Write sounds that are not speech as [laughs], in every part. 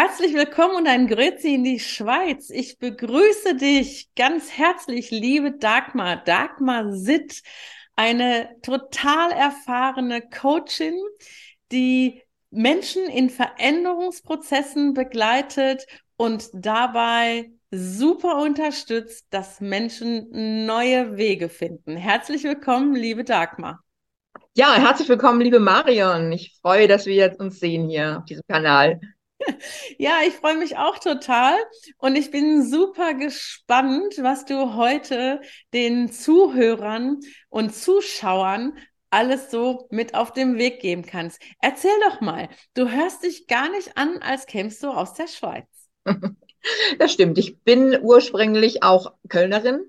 Herzlich willkommen und ein Grüezi in die Schweiz. Ich begrüße dich ganz herzlich, liebe Dagmar. Dagmar Sitt, eine total erfahrene Coachin, die Menschen in Veränderungsprozessen begleitet und dabei super unterstützt, dass Menschen neue Wege finden. Herzlich willkommen, liebe Dagmar. Ja, herzlich willkommen, liebe Marion. Ich freue, dass wir jetzt uns sehen hier auf diesem Kanal. [laughs] Ja, ich freue mich auch total und ich bin super gespannt, was du heute den Zuhörern und Zuschauern alles so mit auf den Weg geben kannst. Erzähl doch mal, du hörst dich gar nicht an, als kämst du aus der Schweiz. [laughs] Das stimmt. Ich bin ursprünglich auch Kölnerin,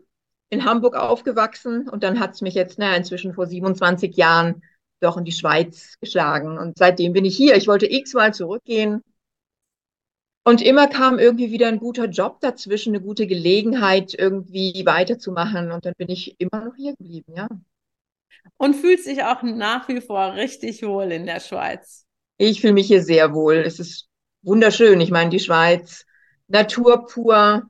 in Hamburg aufgewachsen und dann hat es mich jetzt na, inzwischen vor 27 Jahren doch in die Schweiz geschlagen. Und seitdem bin ich hier. Ich wollte x-mal zurückgehen, und immer kam irgendwie wieder ein guter Job dazwischen, eine gute Gelegenheit, irgendwie weiterzumachen. Und dann bin ich immer noch hier geblieben, ja. Und fühlt sich auch nach wie vor richtig wohl in der Schweiz. Ich fühle mich hier sehr wohl. Es ist wunderschön. Ich meine, die Schweiz, Natur pur.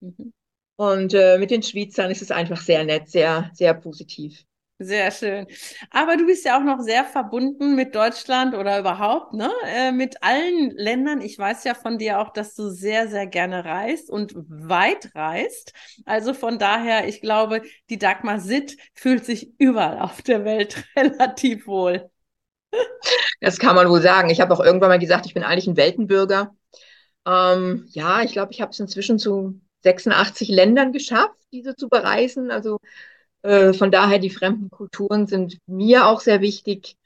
Mhm. Und äh, mit den Schweizern ist es einfach sehr nett, sehr, sehr positiv. Sehr schön. Aber du bist ja auch noch sehr verbunden mit Deutschland oder überhaupt, ne? Äh, mit allen Ländern. Ich weiß ja von dir auch, dass du sehr, sehr gerne reist und weit reist. Also von daher, ich glaube, die Dagmar Sitt fühlt sich überall auf der Welt [laughs] relativ wohl. Das kann man wohl sagen. Ich habe auch irgendwann mal gesagt, ich bin eigentlich ein Weltenbürger. Ähm, ja, ich glaube, ich habe es inzwischen zu 86 Ländern geschafft, diese zu bereisen. Also äh, von daher, die fremden Kulturen sind mir auch sehr wichtig.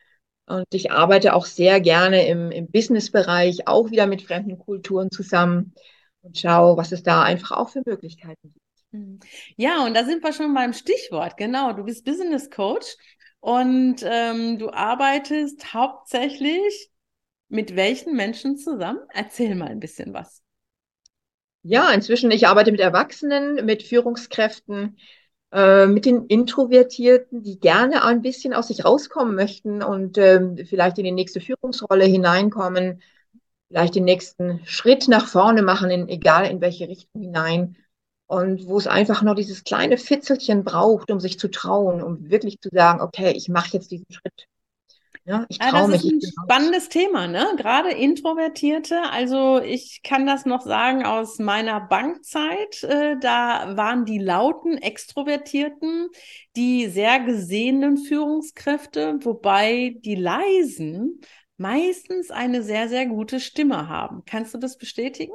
Und ich arbeite auch sehr gerne im, im Business-Bereich, auch wieder mit fremden Kulturen zusammen und schaue, was es da einfach auch für Möglichkeiten gibt. Hm. Ja, und da sind wir schon beim Stichwort. Genau, du bist Business Coach und ähm, du arbeitest hauptsächlich mit welchen Menschen zusammen? Erzähl mal ein bisschen was. Ja, inzwischen, ich arbeite mit Erwachsenen, mit Führungskräften, äh, mit den Introvertierten, die gerne ein bisschen aus sich rauskommen möchten und ähm, vielleicht in die nächste Führungsrolle hineinkommen, vielleicht den nächsten Schritt nach vorne machen, in, egal in welche Richtung hinein. Und wo es einfach nur dieses kleine Fitzelchen braucht, um sich zu trauen, um wirklich zu sagen, okay, ich mache jetzt diesen Schritt. Ja, ich traue ja, das mich. ist ein spannendes Thema, ne? Gerade Introvertierte. Also ich kann das noch sagen aus meiner Bankzeit. Äh, da waren die lauten Extrovertierten die sehr gesehenen Führungskräfte, wobei die leisen meistens eine sehr, sehr gute Stimme haben. Kannst du das bestätigen?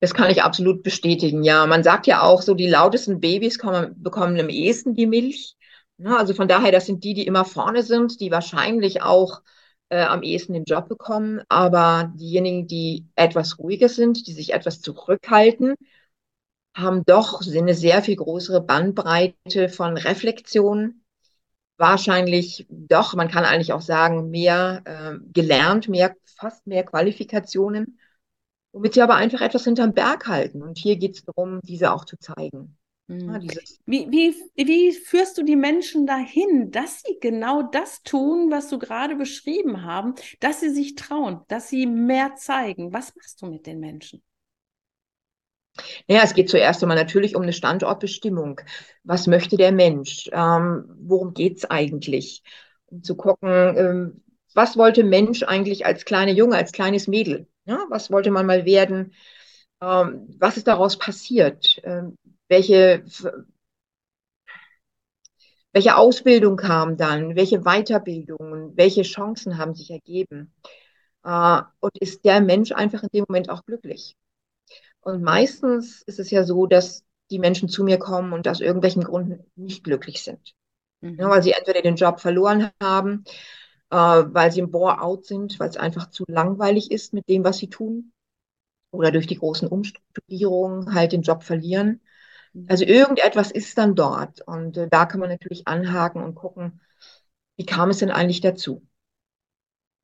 Das kann ich absolut bestätigen, ja. Man sagt ja auch so, die lautesten Babys kommen, bekommen am ehesten die Milch. Ne, also von daher, das sind die, die immer vorne sind, die wahrscheinlich auch äh, am ehesten den Job bekommen. Aber diejenigen, die etwas ruhiger sind, die sich etwas zurückhalten, haben doch eine sehr viel größere Bandbreite von Reflexion. Wahrscheinlich doch, man kann eigentlich auch sagen, mehr äh, gelernt, mehr, fast mehr Qualifikationen, womit sie aber einfach etwas hinterm Berg halten. Und hier geht es darum, diese auch zu zeigen. Ja, hm. wie, wie, wie führst du die Menschen dahin, dass sie genau das tun, was du gerade beschrieben haben, dass sie sich trauen, dass sie mehr zeigen? Was machst du mit den Menschen? Ja, es geht zuerst einmal natürlich um eine Standortbestimmung. Was möchte der Mensch? Ähm, worum geht es eigentlich? Um zu gucken, ähm, was wollte Mensch eigentlich als kleiner Junge, als kleines Mädel? Ja, was wollte man mal werden? Ähm, was ist daraus passiert? Welche, welche Ausbildung kam dann, welche Weiterbildungen, welche Chancen haben sich ergeben. Äh, und ist der Mensch einfach in dem Moment auch glücklich? Und meistens ist es ja so, dass die Menschen zu mir kommen und aus irgendwelchen Gründen nicht glücklich sind. Mhm. Ja, weil sie entweder den Job verloren haben, äh, weil sie im Bore-out sind, weil es einfach zu langweilig ist mit dem, was sie tun. Oder durch die großen Umstrukturierungen halt den Job verlieren. Also irgendetwas ist dann dort. Und äh, da kann man natürlich anhaken und gucken, wie kam es denn eigentlich dazu?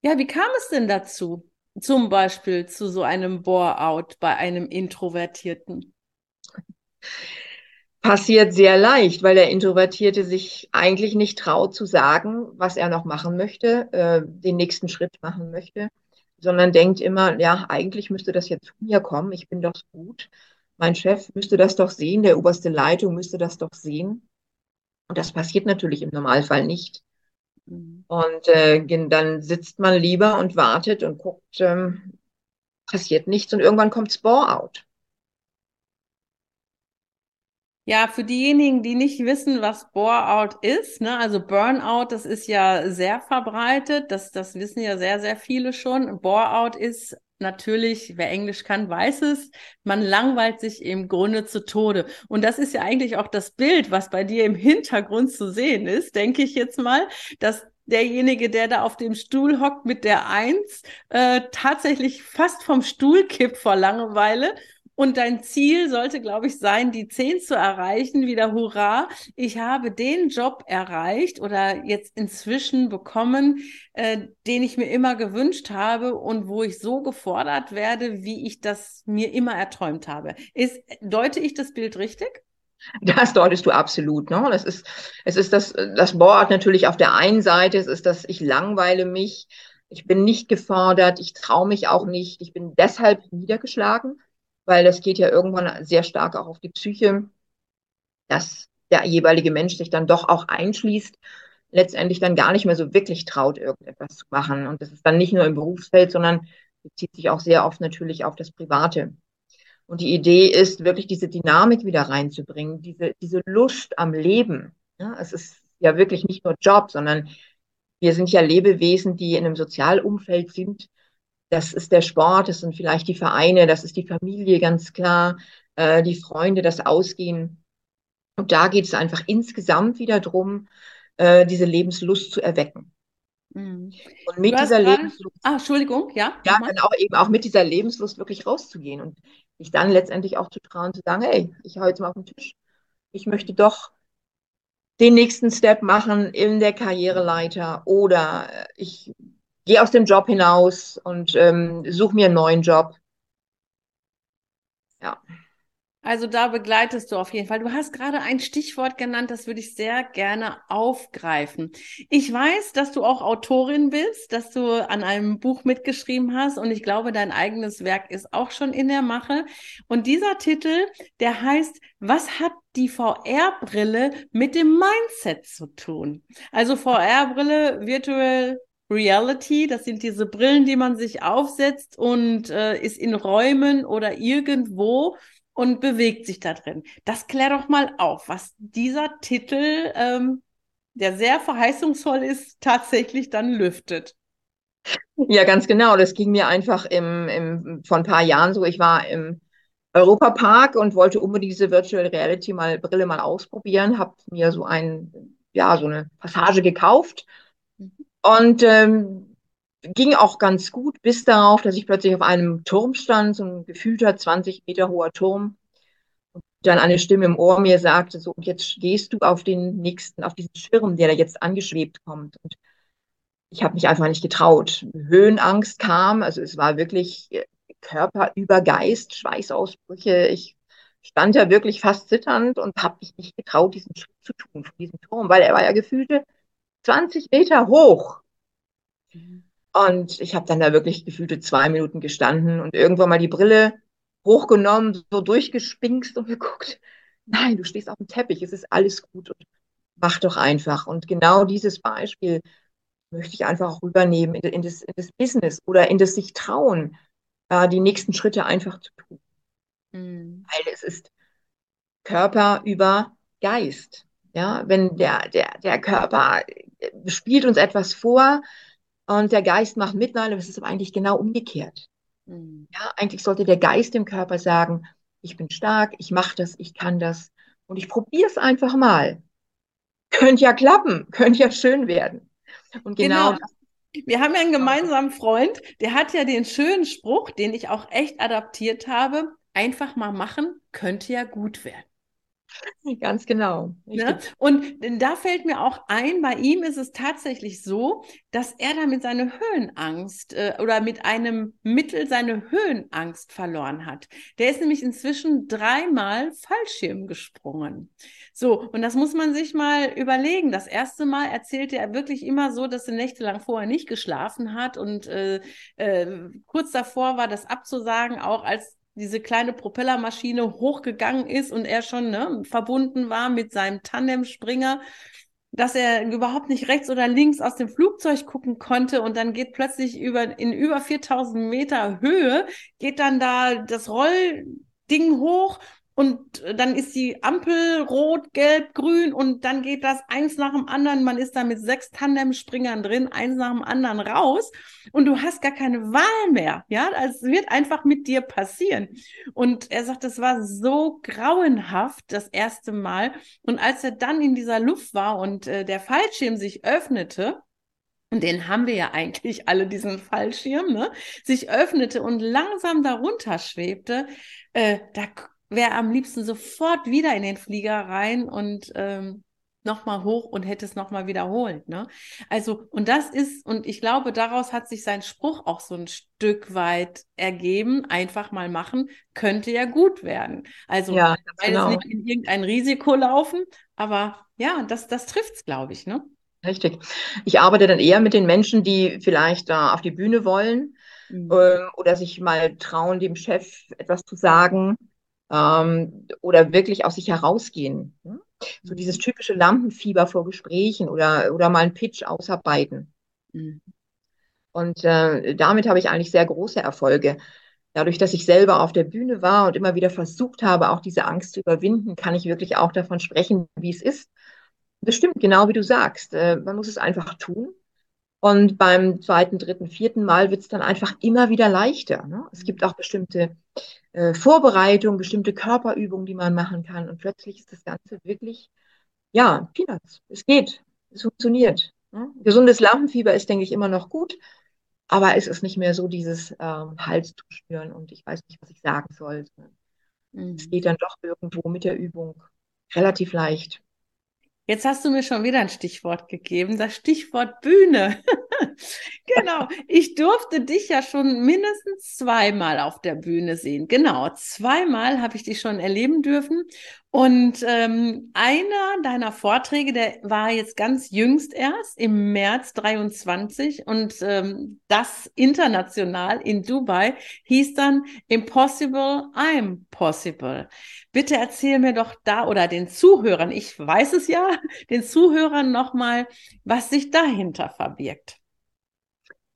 Ja, wie kam es denn dazu? Zum Beispiel zu so einem Bore-out bei einem Introvertierten? Passiert sehr leicht, weil der Introvertierte sich eigentlich nicht traut zu sagen, was er noch machen möchte, äh, den nächsten Schritt machen möchte, sondern denkt immer, ja, eigentlich müsste das jetzt von mir kommen, ich bin doch so gut. Mein Chef müsste das doch sehen, der oberste Leitung müsste das doch sehen. Und das passiert natürlich im Normalfall nicht. Mhm. Und äh, dann sitzt man lieber und wartet und guckt, ähm, passiert nichts und irgendwann kommt Spore-out. Ja, für diejenigen, die nicht wissen, was Bore-out ist, ne, also Burnout, das ist ja sehr verbreitet, das, das wissen ja sehr, sehr viele schon. Bore-out ist natürlich, wer Englisch kann, weiß es, man langweilt sich im Grunde zu Tode. Und das ist ja eigentlich auch das Bild, was bei dir im Hintergrund zu sehen ist, denke ich jetzt mal, dass derjenige, der da auf dem Stuhl hockt mit der Eins, äh, tatsächlich fast vom Stuhl kippt vor Langeweile und dein Ziel sollte, glaube ich, sein, die 10 zu erreichen. Wieder Hurra, ich habe den Job erreicht oder jetzt inzwischen bekommen, äh, den ich mir immer gewünscht habe und wo ich so gefordert werde, wie ich das mir immer erträumt habe. Ist, deute ich das Bild richtig? Das deutest du absolut. Ne? Das ist, es ist das, das Board natürlich auf der einen Seite, es ist das, ich langweile mich, ich bin nicht gefordert, ich traue mich auch nicht, ich bin deshalb niedergeschlagen weil das geht ja irgendwann sehr stark auch auf die Psyche, dass der jeweilige Mensch sich dann doch auch einschließt, letztendlich dann gar nicht mehr so wirklich traut, irgendetwas zu machen. Und das ist dann nicht nur im Berufsfeld, sondern bezieht sich auch sehr oft natürlich auf das Private. Und die Idee ist, wirklich diese Dynamik wieder reinzubringen, diese, diese Lust am Leben. Ja, es ist ja wirklich nicht nur Job, sondern wir sind ja Lebewesen, die in einem Sozialumfeld sind, das ist der Sport, das sind vielleicht die Vereine, das ist die Familie ganz klar, äh, die Freunde, das Ausgehen. Und da geht es einfach insgesamt wieder drum, äh, diese Lebenslust zu erwecken. Mhm. Und mit dieser Lebenslust. Ah, Entschuldigung, ja. Ja, dann auch eben auch mit dieser Lebenslust wirklich rauszugehen und sich dann letztendlich auch zu trauen, zu sagen, hey, ich hau jetzt mal auf den Tisch. Ich möchte doch den nächsten Step machen in der Karriereleiter oder ich gehe aus dem Job hinaus und ähm, suche mir einen neuen Job. Ja. Also da begleitest du auf jeden Fall. Du hast gerade ein Stichwort genannt, das würde ich sehr gerne aufgreifen. Ich weiß, dass du auch Autorin bist, dass du an einem Buch mitgeschrieben hast und ich glaube, dein eigenes Werk ist auch schon in der Mache. Und dieser Titel, der heißt, was hat die VR-Brille mit dem Mindset zu tun? Also VR-Brille, Virtual Reality, das sind diese Brillen, die man sich aufsetzt und äh, ist in Räumen oder irgendwo und bewegt sich da drin. Das klär doch mal auf, was dieser Titel, ähm, der sehr verheißungsvoll ist, tatsächlich dann lüftet. Ja, ganz genau. Das ging mir einfach im, im, vor ein paar Jahren so. Ich war im Europapark und wollte unbedingt diese Virtual Reality mal Brille mal ausprobieren, habe mir so ein, ja, so eine Passage gekauft und ähm, ging auch ganz gut, bis darauf, dass ich plötzlich auf einem Turm stand, so ein gefühlter 20 Meter hoher Turm. Und dann eine Stimme im Ohr mir sagte, so, und jetzt gehst du auf den nächsten, auf diesen Schirm, der da jetzt angeschwebt kommt. Und ich habe mich einfach nicht getraut. Höhenangst kam, also es war wirklich äh, Körper über Geist, Schweißausbrüche. Ich stand da wirklich fast zitternd und habe mich nicht getraut, diesen Schritt zu tun von diesem Turm, weil er war ja gefühlte 20 Meter hoch. Und ich habe dann da wirklich gefühlte zwei Minuten gestanden und irgendwann mal die Brille hochgenommen, so durchgespinkst und geguckt. Nein, du stehst auf dem Teppich, es ist alles gut und mach doch einfach. Und genau dieses Beispiel möchte ich einfach auch rübernehmen in, in, das, in das, Business oder in das sich trauen, äh, die nächsten Schritte einfach zu tun. Mhm. Weil es ist Körper über Geist. Ja, wenn der, der, der Körper spielt uns etwas vor und der Geist macht mit, nein, das ist aber eigentlich genau umgekehrt. Mhm. Ja, eigentlich sollte der Geist dem Körper sagen, ich bin stark, ich mache das, ich kann das und ich probiere es einfach mal. Könnte ja klappen, [laughs] könnte ja schön werden. Und genau, genau. Wir haben ja einen gemeinsamen Freund, der hat ja den schönen Spruch, den ich auch echt adaptiert habe, einfach mal machen, könnte ja gut werden. [laughs] Ganz genau. Ne? Und da fällt mir auch ein, bei ihm ist es tatsächlich so, dass er damit seine Höhenangst äh, oder mit einem Mittel seine Höhenangst verloren hat. Der ist nämlich inzwischen dreimal Fallschirm gesprungen. So, und das muss man sich mal überlegen. Das erste Mal erzählte er wirklich immer so, dass er nächtelang vorher nicht geschlafen hat und äh, äh, kurz davor war, das abzusagen, auch als diese kleine Propellermaschine hochgegangen ist und er schon ne, verbunden war mit seinem Tandemspringer, dass er überhaupt nicht rechts oder links aus dem Flugzeug gucken konnte. Und dann geht plötzlich über in über 4000 Meter Höhe geht dann da das Rollding hoch und dann ist die Ampel rot, gelb, grün und dann geht das eins nach dem anderen. Man ist da mit sechs Tandemspringern drin, eins nach dem anderen raus und du hast gar keine Wahl mehr. Ja, es wird einfach mit dir passieren. Und er sagt, das war so grauenhaft das erste Mal. Und als er dann in dieser Luft war und äh, der Fallschirm sich öffnete, und den haben wir ja eigentlich alle, diesen Fallschirm, ne? sich öffnete und langsam darunter schwebte, äh, da wäre am liebsten sofort wieder in den Flieger rein und ähm, nochmal hoch und hätte es nochmal wiederholt. Ne? Also, und das ist, und ich glaube, daraus hat sich sein Spruch auch so ein Stück weit ergeben, einfach mal machen, könnte ja gut werden. Also, ja, genau. nicht in irgendein Risiko laufen, aber ja, das, das trifft es, glaube ich, ne? Richtig. Ich arbeite dann eher mit den Menschen, die vielleicht da auf die Bühne wollen mhm. äh, oder sich mal trauen, dem Chef etwas zu sagen ähm, oder wirklich aus sich herausgehen. Ne? So dieses mhm. typische Lampenfieber vor Gesprächen oder, oder mal einen Pitch ausarbeiten. Mhm. Und äh, damit habe ich eigentlich sehr große Erfolge. Dadurch, dass ich selber auf der Bühne war und immer wieder versucht habe, auch diese Angst zu überwinden, kann ich wirklich auch davon sprechen, wie es ist. Das stimmt, genau wie du sagst. Äh, man muss es einfach tun. Und beim zweiten, dritten, vierten Mal wird es dann einfach immer wieder leichter. Ne? Es gibt auch bestimmte äh, Vorbereitungen, bestimmte Körperübungen, die man machen kann. Und plötzlich ist das Ganze wirklich, ja, Peanuts. Es geht. Es funktioniert. Ne? Gesundes Lampenfieber ist, denke ich, immer noch gut. Aber es ist nicht mehr so dieses ähm, Hals zu spüren und ich weiß nicht, was ich sagen soll. Mhm. Es geht dann doch irgendwo mit der Übung relativ leicht. Jetzt hast du mir schon wieder ein Stichwort gegeben, das Stichwort Bühne. [laughs] genau, ich durfte dich ja schon mindestens zweimal auf der Bühne sehen. Genau, zweimal habe ich dich schon erleben dürfen. Und ähm, einer deiner Vorträge, der war jetzt ganz jüngst erst im März 23 und ähm, das international in Dubai hieß dann Impossible, I'm Possible. Bitte erzähl mir doch da oder den Zuhörern, ich weiß es ja, [laughs] den Zuhörern nochmal, was sich dahinter verbirgt.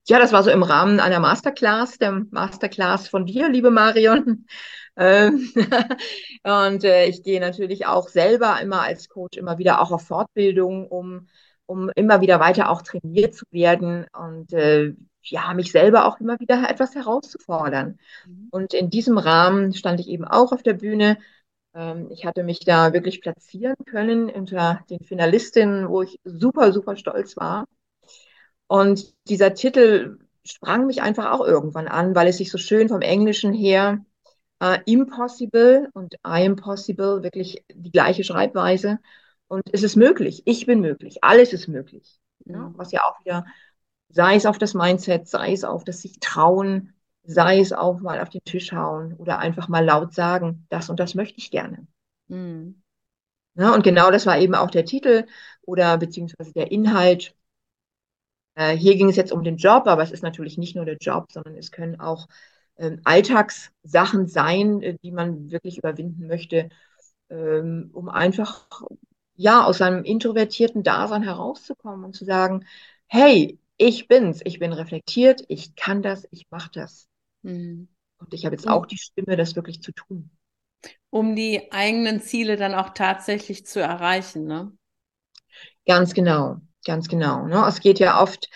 Ja, das war so im Rahmen einer Masterclass, der Masterclass von dir, liebe Marion. Ähm, [laughs] und äh, ich gehe natürlich auch selber immer als Coach immer wieder auch auf Fortbildung, um, um immer wieder weiter auch trainiert zu werden und äh, ja, mich selber auch immer wieder etwas herauszufordern. Mhm. Und in diesem Rahmen stand ich eben auch auf der Bühne. Ähm, ich hatte mich da wirklich platzieren können unter den Finalistinnen, wo ich super, super stolz war. Und dieser Titel sprang mich einfach auch irgendwann an, weil es sich so schön vom Englischen her äh, impossible und I am possible, wirklich die gleiche Schreibweise. Und es ist möglich, ich bin möglich, alles ist möglich. Ja, mhm. was ja auch wieder, sei es auf das Mindset, sei es auf das sich trauen, sei es auch mal auf den Tisch hauen oder einfach mal laut sagen, das und das möchte ich gerne. Mhm. Ja, und genau das war eben auch der Titel oder beziehungsweise der Inhalt. Äh, hier ging es jetzt um den Job, aber es ist natürlich nicht nur der Job, sondern es können auch Alltagssachen sein, äh, die man wirklich überwinden möchte, ähm, um einfach ja aus seinem introvertierten Dasein herauszukommen und zu sagen, hey, ich bin's, ich bin reflektiert, ich kann das, ich mache das. Mhm. Und ich habe jetzt auch die Stimme, das wirklich zu tun. Um die eigenen Ziele dann auch tatsächlich zu erreichen, ne? Ganz genau, ganz genau. Ne? Es geht ja oft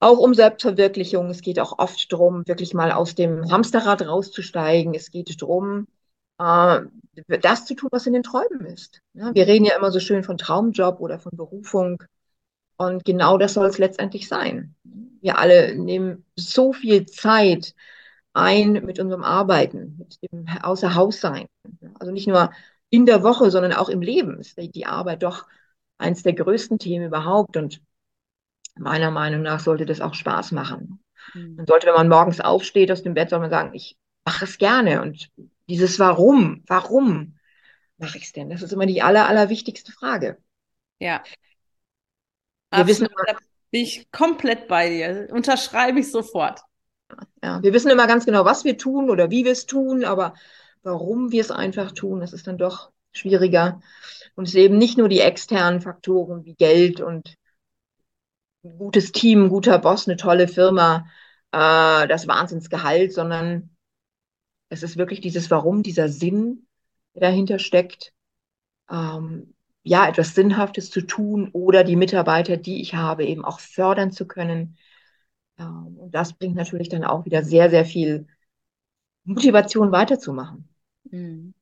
auch um Selbstverwirklichung. Es geht auch oft darum, wirklich mal aus dem Hamsterrad rauszusteigen. Es geht darum, äh, das zu tun, was in den Träumen ist. Wir reden ja immer so schön von Traumjob oder von Berufung. Und genau das soll es letztendlich sein. Wir alle nehmen so viel Zeit ein mit unserem Arbeiten, mit dem Außerhaussein. Also nicht nur in der Woche, sondern auch im Leben ist die Arbeit doch eins der größten Themen überhaupt. Und meiner Meinung nach sollte das auch Spaß machen. Mhm. Man sollte, wenn man morgens aufsteht aus dem Bett, soll man sagen, ich mache es gerne. Und dieses Warum, warum mache ich es denn? Das ist immer die aller, allerwichtigste Frage. Ja. Wir Absolut, wissen, da bin ich komplett bei dir. Unterschreibe ich sofort. Ja, wir wissen immer ganz genau, was wir tun oder wie wir es tun, aber warum wir es einfach tun, das ist dann doch schwieriger. Und es sind eben nicht nur die externen Faktoren wie Geld und gutes Team, guter Boss, eine tolle Firma, äh, das Wahnsinnsgehalt, sondern es ist wirklich dieses Warum, dieser Sinn, der dahinter steckt, ähm, ja, etwas Sinnhaftes zu tun oder die Mitarbeiter, die ich habe, eben auch fördern zu können. Ähm, und das bringt natürlich dann auch wieder sehr, sehr viel Motivation weiterzumachen. Mhm.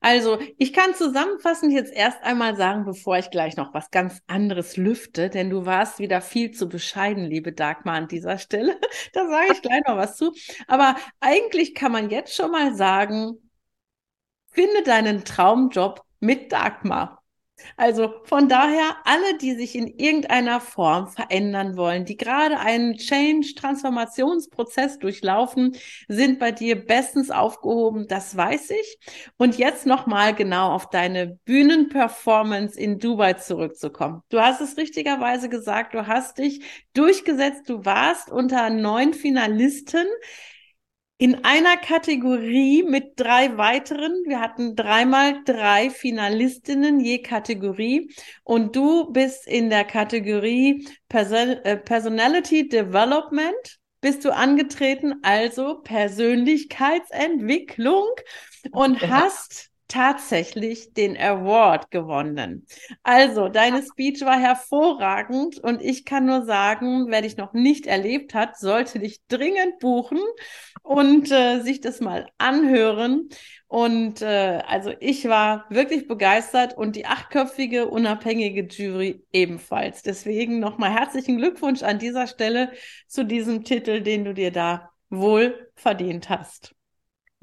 Also, ich kann zusammenfassend jetzt erst einmal sagen, bevor ich gleich noch was ganz anderes lüfte, denn du warst wieder viel zu bescheiden, liebe Dagmar, an dieser Stelle. [laughs] da sage ich gleich noch was zu. Aber eigentlich kann man jetzt schon mal sagen, finde deinen Traumjob mit Dagmar. Also von daher, alle, die sich in irgendeiner Form verändern wollen, die gerade einen Change-Transformationsprozess durchlaufen, sind bei dir bestens aufgehoben, das weiß ich. Und jetzt nochmal genau auf deine Bühnenperformance in Dubai zurückzukommen. Du hast es richtigerweise gesagt, du hast dich durchgesetzt, du warst unter neun Finalisten in einer Kategorie mit drei weiteren. Wir hatten dreimal drei Finalistinnen je Kategorie und du bist in der Kategorie Person äh, Personality Development bist du angetreten, also Persönlichkeitsentwicklung und ja. hast tatsächlich den Award gewonnen. Also, deine Speech war hervorragend und ich kann nur sagen, wer dich noch nicht erlebt hat, sollte dich dringend buchen und äh, sich das mal anhören. Und äh, also ich war wirklich begeistert und die achtköpfige unabhängige Jury ebenfalls. Deswegen nochmal herzlichen Glückwunsch an dieser Stelle zu diesem Titel, den du dir da wohl verdient hast.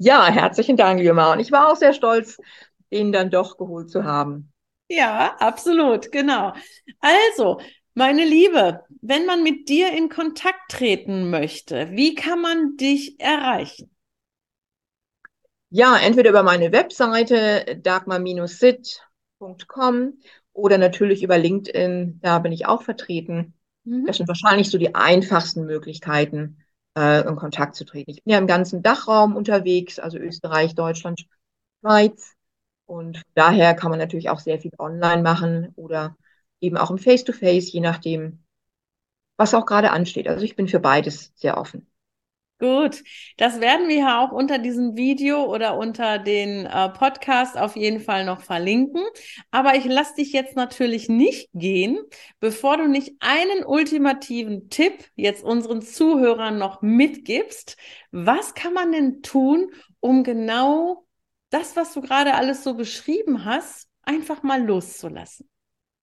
Ja, herzlichen Dank, Lima. Und ich war auch sehr stolz, den dann doch geholt zu haben. Ja, absolut, genau. Also, meine Liebe, wenn man mit dir in Kontakt treten möchte, wie kann man dich erreichen? Ja, entweder über meine Webseite dagmar-sit.com oder natürlich über LinkedIn, da bin ich auch vertreten. Mhm. Das sind wahrscheinlich so die einfachsten Möglichkeiten, äh, in Kontakt zu treten. Ich bin ja im ganzen Dachraum unterwegs, also Österreich, Deutschland, Schweiz. Und daher kann man natürlich auch sehr viel online machen oder eben auch im Face-to-Face, -face, je nachdem, was auch gerade ansteht. Also ich bin für beides sehr offen. Gut, das werden wir ja auch unter diesem Video oder unter den äh, Podcast auf jeden Fall noch verlinken. Aber ich lasse dich jetzt natürlich nicht gehen, bevor du nicht einen ultimativen Tipp jetzt unseren Zuhörern noch mitgibst. Was kann man denn tun, um genau das, was du gerade alles so beschrieben hast, einfach mal loszulassen?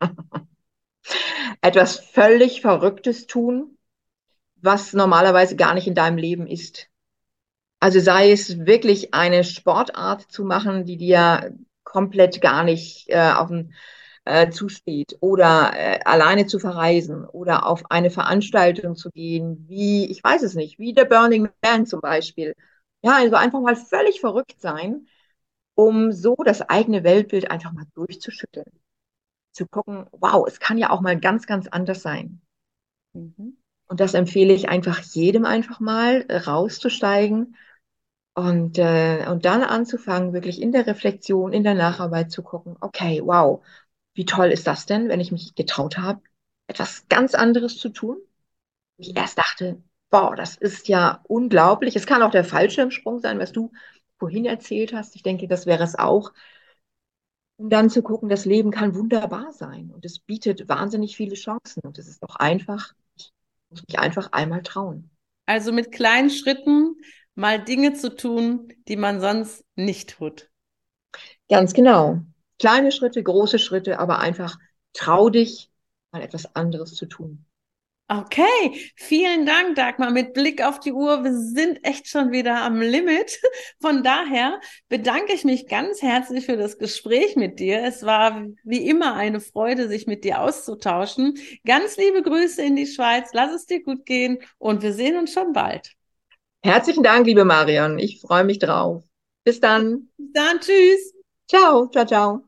[laughs] Etwas völlig Verrücktes tun, was normalerweise gar nicht in deinem Leben ist. Also sei es wirklich eine Sportart zu machen, die dir komplett gar nicht äh, auf den äh, zusteht oder äh, alleine zu verreisen oder auf eine Veranstaltung zu gehen, wie, ich weiß es nicht, wie der Burning Man zum Beispiel. Ja, also einfach mal völlig verrückt sein, um so das eigene Weltbild einfach mal durchzuschütteln. Zu gucken, wow, es kann ja auch mal ganz, ganz anders sein. Mhm. Und das empfehle ich einfach jedem einfach mal äh, rauszusteigen und, äh, und dann anzufangen, wirklich in der Reflexion, in der Nacharbeit zu gucken, okay, wow, wie toll ist das denn, wenn ich mich getraut habe, etwas ganz anderes zu tun? Ich erst dachte, boah, das ist ja unglaublich. Es kann auch der Fallschirmsprung sein, was du vorhin erzählt hast. Ich denke, das wäre es auch. Um dann zu gucken, das Leben kann wunderbar sein und es bietet wahnsinnig viele Chancen und es ist doch einfach muss mich einfach einmal trauen. Also mit kleinen Schritten mal Dinge zu tun, die man sonst nicht tut. Ganz genau. Kleine Schritte, große Schritte, aber einfach trau dich, mal etwas anderes zu tun. Okay, vielen Dank, Dagmar. Mit Blick auf die Uhr, wir sind echt schon wieder am Limit. [laughs] Von daher bedanke ich mich ganz herzlich für das Gespräch mit dir. Es war wie immer eine Freude, sich mit dir auszutauschen. Ganz liebe Grüße in die Schweiz. Lass es dir gut gehen und wir sehen uns schon bald. Herzlichen Dank, liebe Marion. Ich freue mich drauf. Bis dann. Bis dann. Tschüss. Ciao, ciao, ciao.